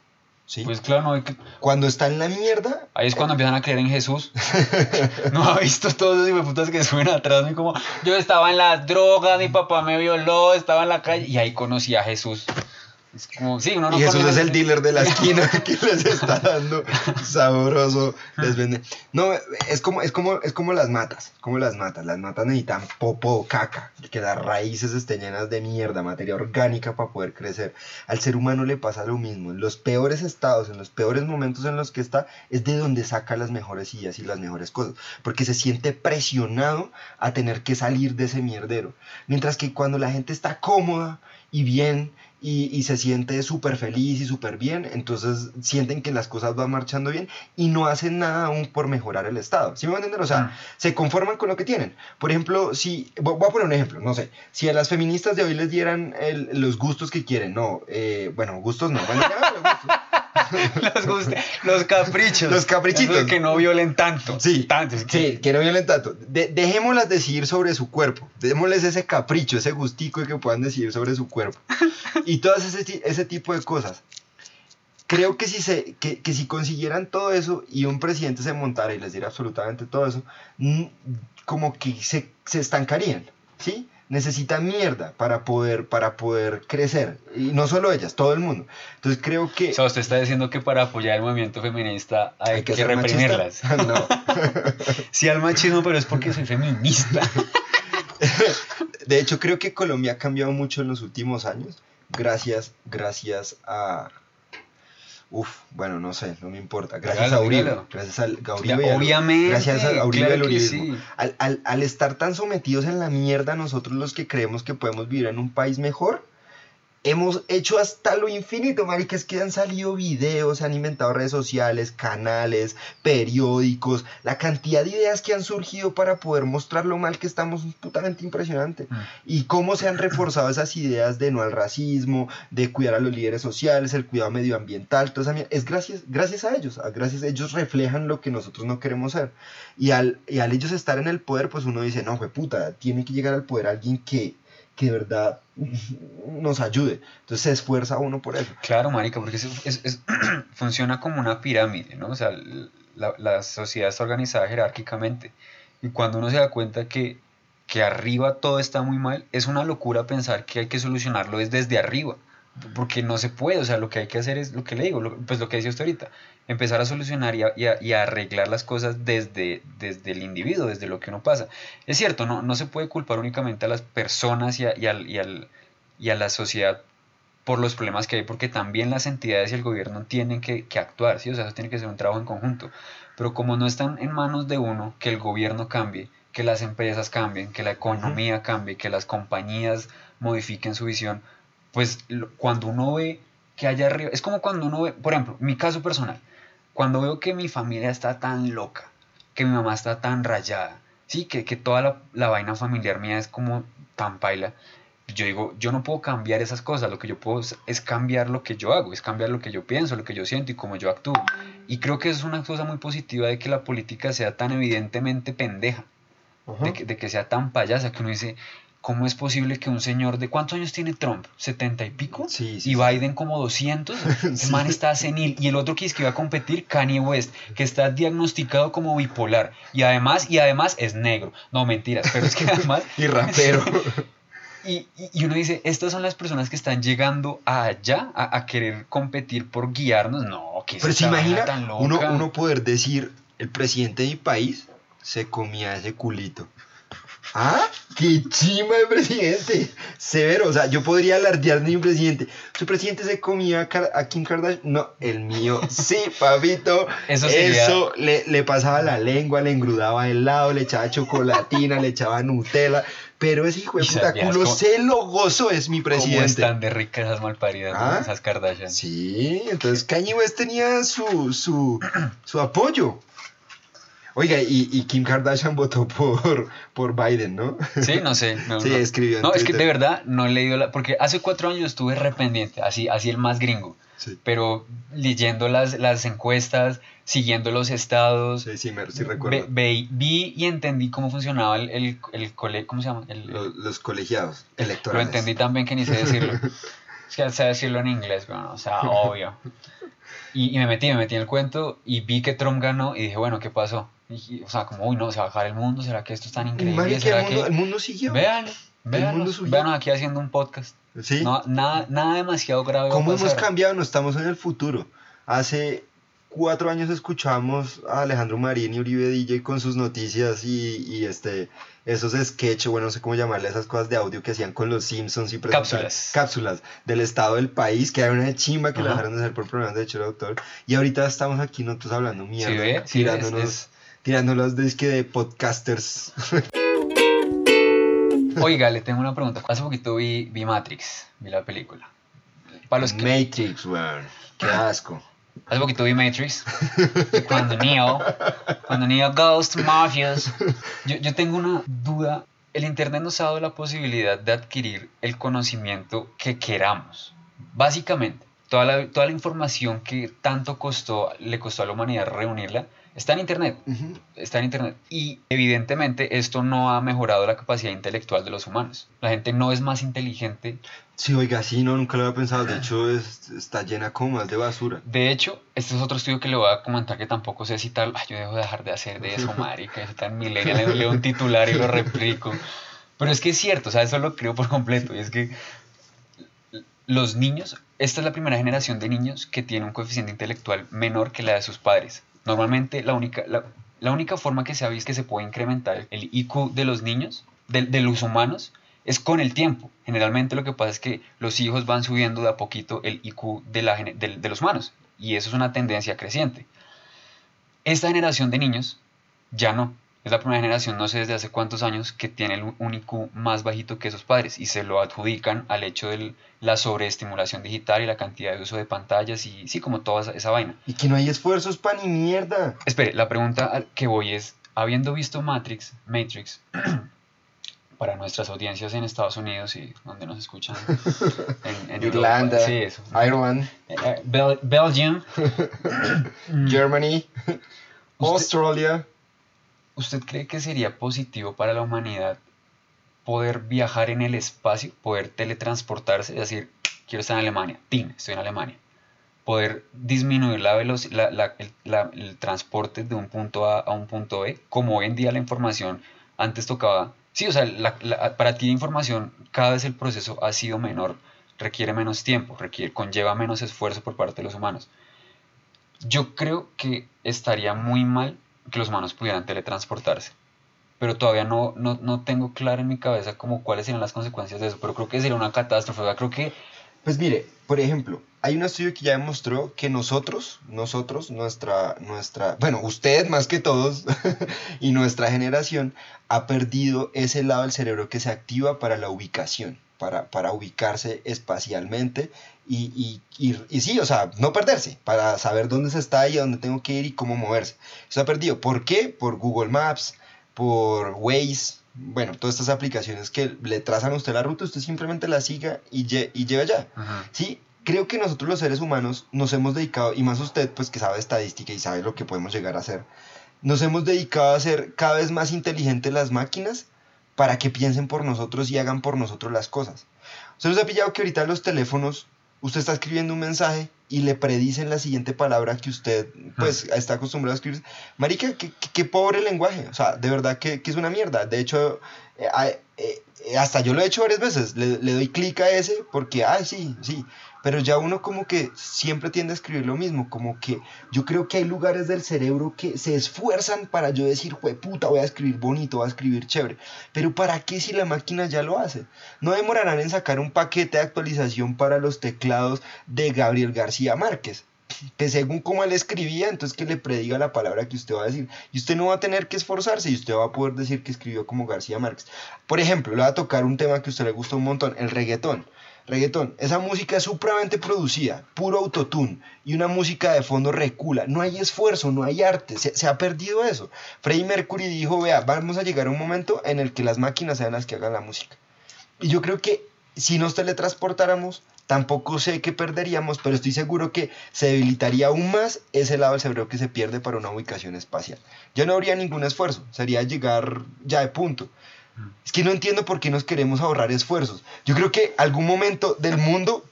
¿Sí? Pues claro, no hay que- Cuando está en la mierda, ahí es cuando empiezan a creer en Jesús. No ha visto todos esos putas que suben atrás, y como yo estaba en las drogas, mi papá me violó, estaba en la calle y ahí conocí a Jesús. Es como, sí, uno no y Jesús conoce- es el dealer de la esquina que les está dando sabroso, les vende. No, es como, es como, es como las matas, como las matas. Las matas necesitan popo, caca, que las raíces estén llenas de mierda, materia orgánica para poder crecer. Al ser humano le pasa lo mismo. En los peores estados, en los peores momentos en los que está, es de donde saca las mejores ideas y las mejores cosas. Porque se siente presionado a tener que salir de ese mierdero. Mientras que cuando la gente está cómoda y bien y, y se siente súper feliz y súper bien, entonces sienten que las cosas van marchando bien y no hacen nada aún por mejorar el estado. ¿Sí me van a entender? O sea, Mm. se conforman con lo que tienen. Por ejemplo, si, vo- voy a poner un ejemplo, no sé, si a las feministas de hoy les dieran el- los gustos que quieren, no, eh, bueno, gustos no, bueno, ya, los gustos. los, los caprichos. Los caprichitos. Que no violen tanto. Sí, tanto. que- Sí, que no violen tanto. De- dejémoslas decidir sobre su cuerpo. Démosles ese capricho, ese gustico que puedan decidir sobre su cuerpo. Y todas ese, ese tipo de cosas. Creo que si, se, que, que si consiguieran todo eso y un presidente se montara y les diera absolutamente todo eso, como que se, se estancarían, ¿sí? Necesitan mierda para poder, para poder crecer. Y no solo ellas, todo el mundo. Entonces creo que... O sea, usted está diciendo que para apoyar el movimiento feminista hay, que, ser reprimirlas. no. Sí al machismo, pero es porque soy feminista. De hecho, creo que Colombia ha cambiado mucho en los últimos años. Gracias, gracias a. Uf, bueno, no sé, no me importa. Gracias a Uribe. Gracias al a Uribe. y a- Obviamente. Gracias a Uribe claro sí. Al, al- al estar tan sometidos en la mierda, nosotros los que creemos que podemos vivir en un país mejor, hemos hecho hasta lo infinito, marica, es que han salido videos, se han inventado redes sociales, canales, periódicos, la cantidad de ideas que han surgido para poder mostrar lo mal que estamos es putamente impresionante. Mm. Y cómo se han reforzado esas ideas de no al racismo, de cuidar a los líderes sociales, el cuidado medioambiental, toda esa mierda. Es gracias, gracias a ellos, a- gracias a ellos reflejan lo que nosotros no queremos ser. Y al, y al ellos estar en el poder, pues uno dice, no, fue puta, tiene que llegar al poder alguien que, que verdad nos ayude. Entonces se esfuerza uno por eso. Claro, marica, porque es- es- funciona como una pirámide, ¿no? O sea, la, la sociedad está organizada jerárquicamente. Y cuando uno se da cuenta que, que arriba todo está muy mal, es una locura pensar que hay que solucionarlo es desde arriba. Porque no se puede, o sea, lo que hay que hacer es lo que le digo, lo- pues lo que decía usted ahorita, empezar a solucionar y a, y a- y a arreglar las cosas desde, desde el individuo, desde lo que uno pasa. Es cierto, no, no se puede culpar únicamente a las personas y a, y al- al- a la sociedad por los problemas que hay, porque también las entidades y el gobierno tienen que, que actuar, ¿sí? O sea, eso tiene que ser un trabajo en conjunto. Pero como no están en manos de uno que el gobierno cambie, que las empresas cambien, que la economía cambie, que las compañías modifiquen su visión, pues cuando uno ve que allá arriba, es como cuando uno ve, por ejemplo, mi caso personal, cuando veo que mi familia está tan loca, que mi mamá está tan rayada, sí, que, que toda la, la vaina familiar mía es como tan paila, yo digo, yo no puedo cambiar esas cosas, lo que yo puedo es, cambiar lo que yo hago, es cambiar lo que yo pienso, lo que yo siento y cómo yo actúo. Y creo que eso es una cosa muy positiva de que la política sea tan evidentemente pendeja, de que, de que sea tan payasa, que uno dice, ¿cómo es posible que un señor de cuántos años tiene Trump? ¿70 y pico? Sí, sí, y sí. Biden como 200, el man está senil. Y el otro que es que iba a competir, Kanye West, que está diagnosticado como bipolar. Y además, y además es negro. No, mentiras, pero es que además... Y rapero. Y, y- uno dice, estas son las personas que están llegando allá a, a querer competir por guiarnos. No, que Pero se imagina tan loca. uno, uno poder decir, el presidente de mi país se comía ese culito. ¿Ah? ¡Qué chima de presidente! Severo, o sea, yo podría alardear de mi presidente. ¿Su presidente se comía a Kim Kardashian? No, el mío, sí, papito. Eso sería- Eso le, le pasaba la lengua, le engrudaba helado, le echaba chocolatina, le echaba Nutella. Pero ese hijo de puta culo cómo- se lo gozo, es mi ¿Cómo presidente. están de ricas esas malparidas. Ah, esas Kardashian? Sí, entonces Kanye West tenía su, su, su apoyo. Oiga, y, y Kim Kardashian votó por, por Biden, ¿no? Sí, no sé. No, Sí, no. escribió en No, es que de verdad no he leído la. Porque hace cuatro años estuve rependiente, así, así el más gringo. Sí, Pero leyendo las, las encuestas, siguiendo los estados, sí, sí, me, sí recuerdo. ve- vi y entendí cómo funcionaba el, el, el cole. ¿Cómo se llama? El- Los, los colegiados lo electorales. entendí también que ni sé decirlo. es que sé decirlo en inglés, pero no, o sea, obvio. Y, y me metí, me metí en el cuento y vi que Trump ganó y dije, bueno, ¿qué pasó? Y- o sea, como, uy, no, se va a acabar el mundo, ¿será que esto es tan increíble? ¿Será el, mundo, que...? el mundo siguió. Mundo subió. véanlo aquí haciendo un podcast. Sí. No, nada, nada demasiado grave. ¿Cómo hemos cambiado? No estamos en el futuro. Hace cuatro años escuchamos a Alejandro Marín y Uribe DJ con sus noticias y, y este esos sketches, bueno, no sé cómo llamarle esas cosas de audio que hacían con los Simpsons y Cápsulas. cápsulas del estado del país, que hay una chimba que la Ajá. dejaron de hacer por problemas de derecho de autor. Y ahorita estamos aquí nosotros hablando mierda, Sí, ve, sí, es- tirándonos, es- tirándonos de, es que de podcasters. Oiga, le tengo una pregunta. Hace poquito vi, vi Matrix, vi la película. Para los que, Matrix, weón. Qué asco. hace poquito vi Matrix. y cuando Neo, cuando Neo to Morpheus. Yo, yo tengo una duda. El Internet nos ha dado la posibilidad de adquirir el conocimiento que queramos. Básicamente, toda la, toda la información que tanto costó, le costó a la humanidad reunirla, está en Internet. Está en internet. Y evidentemente esto no ha mejorado la capacidad intelectual de los humanos. La gente no es más inteligente. Sí, oiga, sí, no, nunca lo había pensado. De hecho, es- está llena como más de basura. De hecho, este es otro estudio que le voy a comentar que tampoco sé citar. Ay, yo dejo de dejar de hacer de eso, marica. Eso tan milenial. Le leo un titular y lo replico. Pero es que es cierto, o sea, eso lo creo por completo. Y es que los niños, esta es la primera generación de niños que tiene un coeficiente intelectual menor que la de sus padres. Normalmente la única, la, única forma que se ha visto que se puede incrementar el IQ de los niños, de, de los humanos, es con el tiempo. Generalmente lo que pasa es que los hijos van subiendo de a poquito el IQ de los humanos. Y eso es una tendencia creciente. Esta generación de niños ya no. Es la primera generación, no sé desde hace cuántos años, que tiene el- un IQ más bajito que sus padres y se lo adjudican al hecho de la sobreestimulación digital y la cantidad de uso de pantallas y sí, como toda esa, esa vaina. Y que no hay esfuerzos para ni mierda. Espere, la pregunta que voy es, habiendo visto Matrix, Matrix, para nuestras audiencias en Estados Unidos y donde nos escuchan en, en Irlanda, Europa, sí, eso. Ireland, Eh, eh, Bel- Belgium, Mm. Germany, Australia. ¿Usted cree que sería positivo para la humanidad poder viajar en el espacio, poder teletransportarse, es decir, quiero estar en Alemania, ¡tin! Estoy en Alemania. Poder disminuir la veloci- la- el, el transporte de un punto A a un punto B, como hoy en día la información antes tocaba. Sí, o sea, para ti la información cada vez el proceso ha sido menor, requiere menos tiempo, requiere, conlleva menos esfuerzo por parte de los humanos. Yo creo que estaría muy mal que los humanos pudieran teletransportarse. Pero todavía no, no, no tengo claro en mi cabeza como cuáles serían las consecuencias de eso, pero creo que sería una catástrofe, o sea, creo que Pues mire, por ejemplo, hay un estudio que ya demostró que nosotros, nosotros, nuestra, nuestra, bueno, usted más que todos y nuestra generación ha perdido ese lado del cerebro que se activa para la ubicación, para, para ubicarse espacialmente y, y, y, y sí, o sea, no perderse, para saber dónde se está y a dónde tengo que ir y cómo moverse. Eso ha perdido. ¿Por qué? Por Google Maps, por Waze, bueno, todas estas aplicaciones que le trazan a usted la ruta, usted simplemente la siga y, lle- y lleva allá. Ajá. Sí, creo que nosotros los seres humanos nos hemos dedicado, y más usted, pues que sabe estadística y sabe lo que podemos llegar a hacer, nos hemos dedicado a hacer cada vez más inteligentes las máquinas para que piensen por nosotros y hagan por nosotros las cosas. ¿Usted nos ha pillado que ahorita los teléfonos, usted está escribiendo un mensaje y le predicen la siguiente palabra que usted, pues, está acostumbrado a escribir? Marica, qué, qué- pobre lenguaje. O sea, de verdad que, que es una mierda. De hecho, eh, ah, eh, eh, hasta yo lo he hecho varias veces. Le, le doy clic a ese porque, ay, sí, sí. Pero ya uno como que siempre tiende a escribir lo mismo. Como que yo creo que hay lugares del cerebro que se esfuerzan para yo decir, jue puta, voy a escribir bonito, voy a escribir chévere. Pero ¿para qué si la máquina ya lo hace? No demorarán en sacar un paquete de actualización para los teclados de Gabriel García Márquez. Que según cómo él escribía, entonces que le prediga la palabra que usted va a decir. Y usted no va a tener que esforzarse y usted va a poder decir que escribió como García Márquez. Por ejemplo, le va a tocar un tema que a usted le gusta un montón, el reggaetón. Reggaetón, esa música es supremamente producida, puro autotune y una música de fondo recula. No hay esfuerzo, no hay arte, se, ha perdido eso. Freddie Mercury dijo, vea, vamos a llegar a un momento en el que las máquinas sean las que hagan la música. Y yo creo que si nos teletransportáramos, tampoco sé qué perderíamos, pero estoy seguro que se debilitaría aún más ese lado del cerebro que se pierde para una ubicación espacial. Ya no habría ningún esfuerzo, sería llegar ya de punto. Es que no entiendo por qué nos queremos ahorrar esfuerzos. Yo creo que algún momento del mundo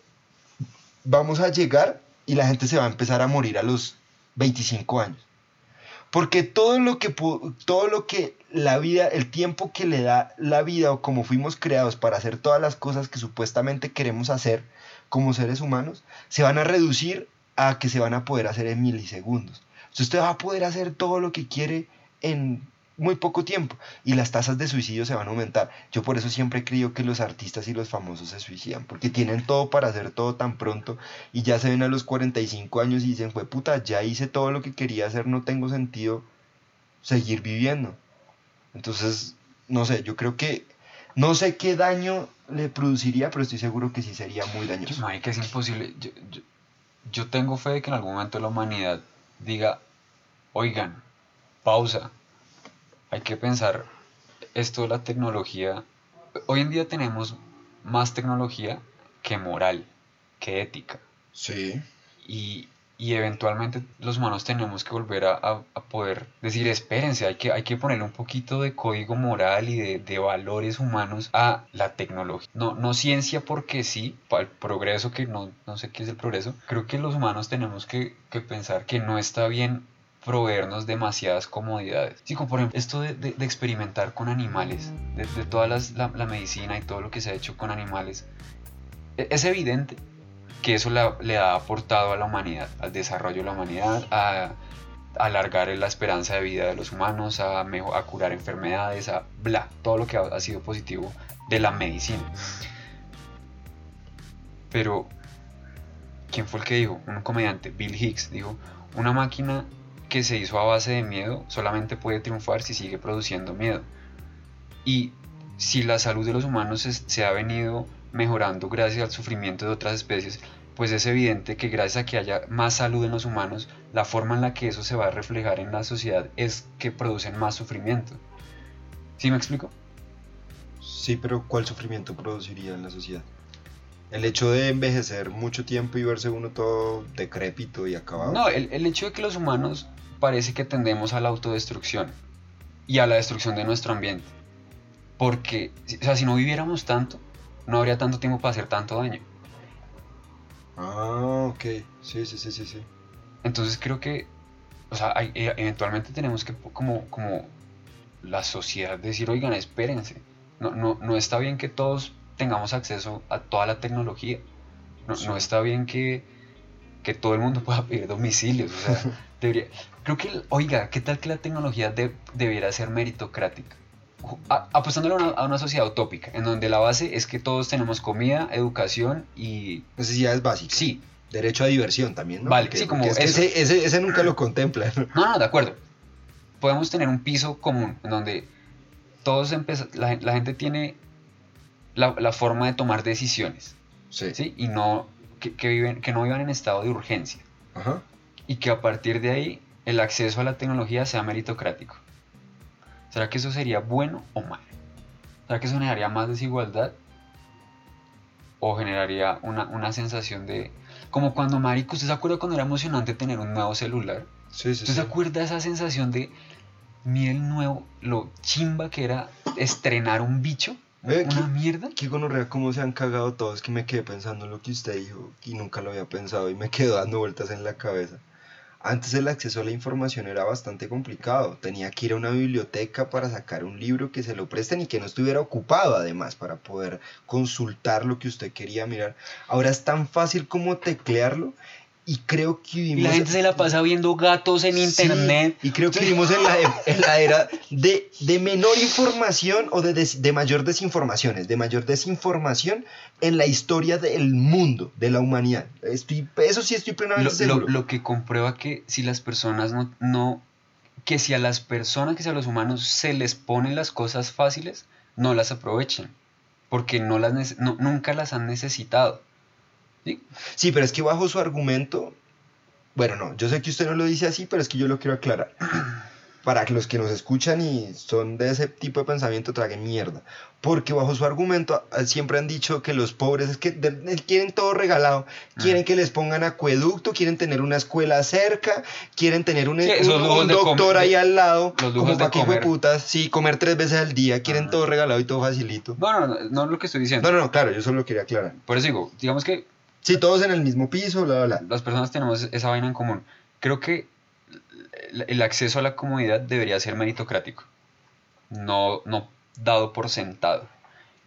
vamos a llegar y la gente se va a empezar a morir a los 25 años. Porque todo lo que todo lo que la vida, el tiempo que le da la vida o como fuimos creados para hacer todas las cosas que supuestamente queremos hacer como seres humanos, se van a reducir a que se van a poder hacer en milisegundos. Entonces usted va a poder hacer todo lo que quiere en muy poco tiempo y las tasas de suicidio se van a aumentar. Yo por eso siempre he creído que los artistas y los famosos se suicidan, porque tienen todo para hacer todo tan pronto y ya se ven a los 45 años y dicen, fue puta, ya hice todo lo que quería hacer, no tengo sentido seguir viviendo. Entonces, no sé, yo creo que no sé qué daño le produciría, pero estoy seguro que sí sería muy Yo, dañoso. marica, es imposible. Yo, yo- yo tengo fe de que en algún momento la humanidad diga, oigan, pausa. Hay que pensar esto de la tecnología. Hoy en día tenemos más tecnología que moral, que ética. Sí. Y, y eventualmente los humanos tenemos que volver a, a- a poder decir, espérense, hay que, hay que ponerle un poquito de código moral y de, de valores humanos a la tecnología. No, no ciencia porque sí, para el progreso, que no, no sé qué es el progreso, creo que los humanos tenemos que, que pensar que no está bien proveernos demasiadas comodidades. Sí, como por ejemplo esto de, de- de experimentar con animales, de, de toda la, la medicina y todo lo que se ha hecho con animales, e- es evidente que eso la- le ha aportado a la humanidad, al desarrollo de la humanidad, a, a alargar la esperanza de vida de los humanos, a, mejo- a curar enfermedades, a bla, todo lo que ha, ha sido positivo de la medicina. Pero, ¿quién fue el que dijo? Un comediante, Bill Hicks, dijo, una máquina que se hizo a base de miedo solamente puede triunfar si sigue produciendo miedo. Y si la salud de los humanos se ha venido mejorando gracias al sufrimiento de otras especies, pues es evidente que gracias a que haya más salud en los humanos, la forma en la que eso se va a reflejar en la sociedad es que producen más sufrimiento. ¿Sí me explico? Sí, pero ¿cuál sufrimiento produciría en la sociedad? El hecho de envejecer mucho tiempo y verse uno todo decrépito y acabado. No, el, el hecho de que los humanos parece que tendemos a la autodestrucción y a la destrucción de nuestro ambiente. Porque, o sea, si no viviéramos tanto, no habría tanto tiempo para hacer tanto daño. Ah, ok. Sí, sí, sí, sí, sí. Entonces creo que, o sea, hay- e- eventualmente tenemos que, como, como la sociedad, decir, oigan, espérense. No, no, no está bien que todos tengamos acceso a toda la tecnología. No, Sí. no está bien que, que todo el mundo pueda pedir domicilios. O sea, debería, creo que, oiga, ¿qué tal que la tecnología de- debiera ser meritocrática? a- apostándole a una, a una sociedad utópica, en donde la base es que todos tenemos comida, educación y... Necesidades básicas. Sí, Derecho a diversión también, ¿no? Vale, Porque- sí, como es que ese, ese, ese nunca lo contempla. ¿no? No, de acuerdo. Podemos tener un piso común en donde todos la, gen- la gente tiene la, la forma de tomar decisiones, Sí. ¿sí? Y no que, que viven, que no vivan en estado de urgencia. Ajá. Y que a partir de ahí el acceso a la tecnología sea meritocrático. ¿Será que eso sería bueno o malo? ¿Será que eso generaría más desigualdad? ¿O generaría una, una sensación de... Como cuando, marico, ¿usted se acuerda cuando era emocionante tener un nuevo celular? Sí, sí, ¿Usted sí. se acuerda esa sensación de, mira el nuevo, lo chimba que era estrenar un bicho? Eh, ¿Una ¿qué- mierda? Qué gonorrea, cómo se han cagado todos, que me quedé pensando en lo que usted dijo y nunca lo había pensado y me quedó dando vueltas en la cabeza. Antes el acceso a la información era bastante complicado. Tenía que ir a una biblioteca para sacar un libro que se lo presten y que no estuviera ocupado además para poder consultar lo que usted quería mirar. Ahora es tan fácil como teclearlo y creo que Y vivimos... la gente se la pasa viendo gatos en Sí, internet. y creo que vivimos en la, en la era de, de menor información o de, des- de mayor desinformaciones, de mayor desinformación en la historia del mundo, de la humanidad. Estoy, eso sí estoy Lo, plenamente lo- seguro. lo que comprueba que si las personas no, no... Que si a las personas, que si a los humanos se les ponen las cosas fáciles, no las aprovechen. Porque no las no- nunca las han necesitado. ¿Sí? Sí, pero es que bajo su argumento, bueno, no, yo sé que usted no lo dice así, pero es que yo lo quiero aclarar. Para que los que nos escuchan y son de ese tipo de pensamiento traguen mierda. Porque bajo su argumento ah, siempre han dicho que los pobres es que de- de- quieren todo regalado. Quieren Mm. que les pongan acueducto, quieren tener una escuela cerca, quieren tener un, Sí, doctor ahí al lado. los Como para que putas, sí, comer tres veces al día, quieren Ajá. todo regalado y todo facilito. No, no, no, no es lo que estoy diciendo. No, no, no, claro, yo solo quería aclarar. Por eso digo, digamos que Sí, todos en el mismo piso, bla, bla, bla. las personas tenemos esa vaina en común. Creo que el, acceso a la comodidad debería ser meritocrático, no, no dado por sentado.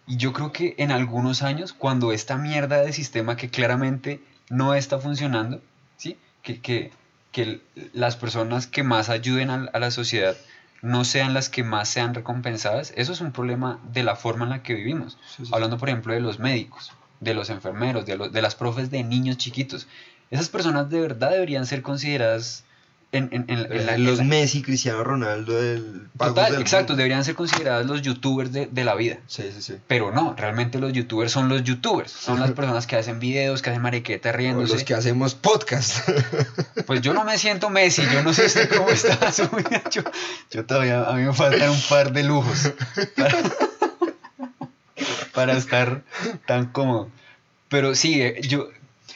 Y yo creo que en algunos años, cuando esta mierda de sistema que claramente no está funcionando, ¿sí? que, que, que las personas que más ayuden a, a la sociedad no sean las que más sean recompensadas, eso es un problema de la forma en la que vivimos. Sí, sí, Hablando, por ejemplo, de los médicos, de los enfermeros, de, los, de las profes de niños chiquitos. Esas personas de verdad deberían ser consideradas en, en- en- en la- en los la- Messi, Cristiano Ronaldo del pagos Total, del exacto, mundo. deberían ser consideradas los youtubers de, de la vida. Sí, sí, sí. Pero no, realmente los youtubers son los youtubers. Son las personas que hacen videos, que hacen mariqueta O riéndose. los que hacemos podcast. Pues yo no me siento Messi, yo no sé usted cómo está. Yo, yo todavía, a mí me faltan un par de lujos para, para estar tan cómodo. Pero sí, eh, yo,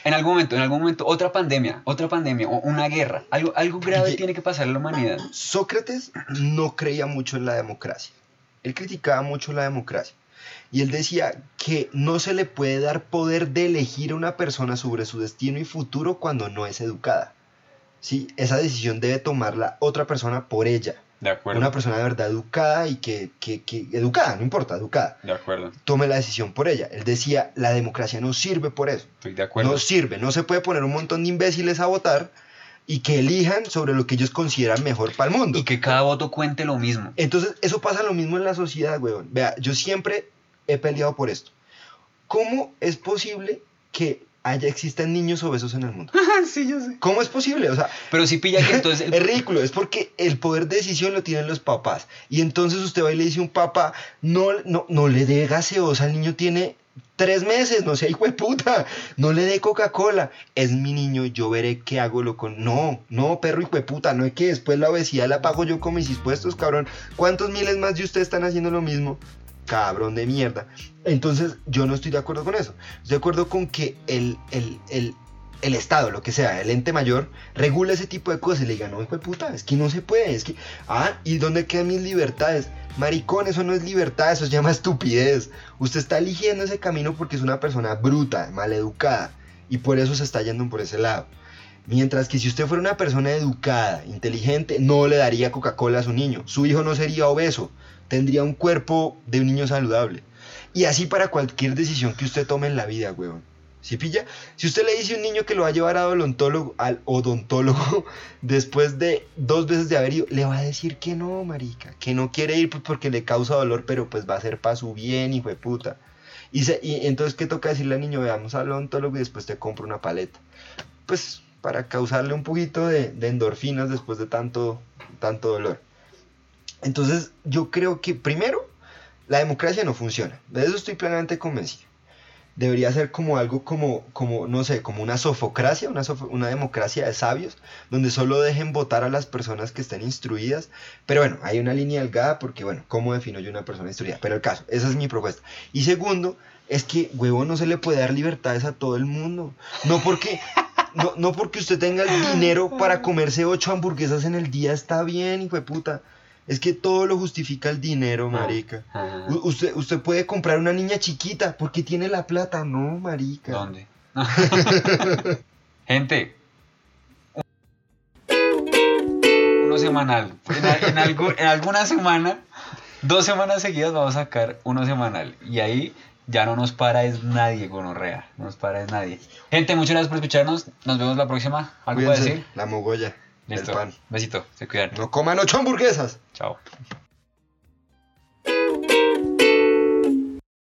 en algún momento, en algún momento, otra pandemia, otra pandemia, o una guerra, algo, algo grave tiene que pasar en la humanidad. Sócrates no creía mucho en la democracia. Él criticaba mucho la democracia. Y él decía que no se le puede dar poder de elegir a una persona sobre su destino y futuro cuando no es educada. ¿Sí? Esa decisión debe tomarla otra persona por ella. De acuerdo. Una persona de verdad educada y que, que, que educada, no importa, educada. De acuerdo, Tome la decisión por ella. Él decía, la democracia no sirve por eso. estoy de acuerdo. No sirve, no se puede poner un montón de imbéciles a votar y que elijan sobre lo que ellos consideran mejor para el mundo. Y que cada voto cuente lo mismo. Entonces, eso pasa lo mismo en la sociedad, weón. Vea, yo siempre he peleado por esto. ¿Cómo es posible que haya existan niños obesos en el mundo? sí, yo sé. ¿Cómo es posible? O sea, Pero sí pilla que entonces... el- es ridículo, es porque el poder de decisión lo tienen los papás. Y entonces usted va y le dice a un papá, no, no, no le dé gaseosa, el niño tiene tres meses, no sea hijo de puta, no le dé Coca-Cola. Es mi niño, yo veré qué hago lo con... No, no, perro hijo de puta, no es que después la obesidad la pago yo con mis impuestos, cabrón. ¿Cuántos miles más de ustedes están haciendo lo mismo? Cabrón de mierda. Entonces, yo no estoy de acuerdo con eso. Estoy de acuerdo con que el, el, el, el Estado, lo que sea, el ente mayor, regula ese tipo de cosas y le diga, no, hijo de puta, es que no se puede, es que, ah, ¿y dónde quedan mis libertades? Maricón, eso no es libertad, eso se llama estupidez. Usted está eligiendo ese camino porque es una persona bruta, maleducada, y por eso se está yendo por ese lado. Mientras que si usted fuera una persona educada, inteligente, no le daría Coca-Cola a su niño. Su hijo no sería obeso, tendría un cuerpo de un niño saludable. Y así para cualquier decisión que usted tome en la vida, weón. ¿Sí pilla? Si usted le dice a un niño que lo va a llevar al odontólogo, al odontólogo después de dos veces de haber ido, le va a decir que no, marica, que no quiere ir pues, porque le causa dolor, pero pues va a ser para su bien, hijo de puta. Y, se- y entonces, ¿qué toca decirle al niño? Veamos al odontólogo y después te compro una paleta. Pues para causarle un poquito de, de endorfinas después de tanto, tanto dolor. Entonces, yo creo que primero, la democracia no funciona. De eso estoy plenamente convencido. Debería ser como algo como, como no sé, como una sofocracia, una, una democracia de sabios, donde solo dejen votar a las personas que estén instruidas. Pero bueno, hay una línea delgada porque, bueno, ¿cómo defino yo una persona instruida? Pero el caso, esa es mi propuesta. Y segundo, es que, huevo, no se le puede dar libertades a todo el mundo. No porque, no, no porque usted tenga el dinero para comerse ocho hamburguesas en el día está bien, hijo de puta. Es que todo lo justifica el dinero, marica. Ah, usted, usted puede comprar una niña chiquita porque tiene la plata. No, marica. ¿Dónde? Gente. Uno semanal. En, algo- en alguna semana, dos semanas seguidas vamos a sacar uno semanal. Y ahí ya no nos para es nadie, gonorrea. No nos para es nadie. Gente, muchas gracias por escucharnos. Nos vemos la próxima. ¿Algo para decir? La mogolla. Listo. El pan. Besito. Se cuidan. No coman ocho hamburguesas. Chao.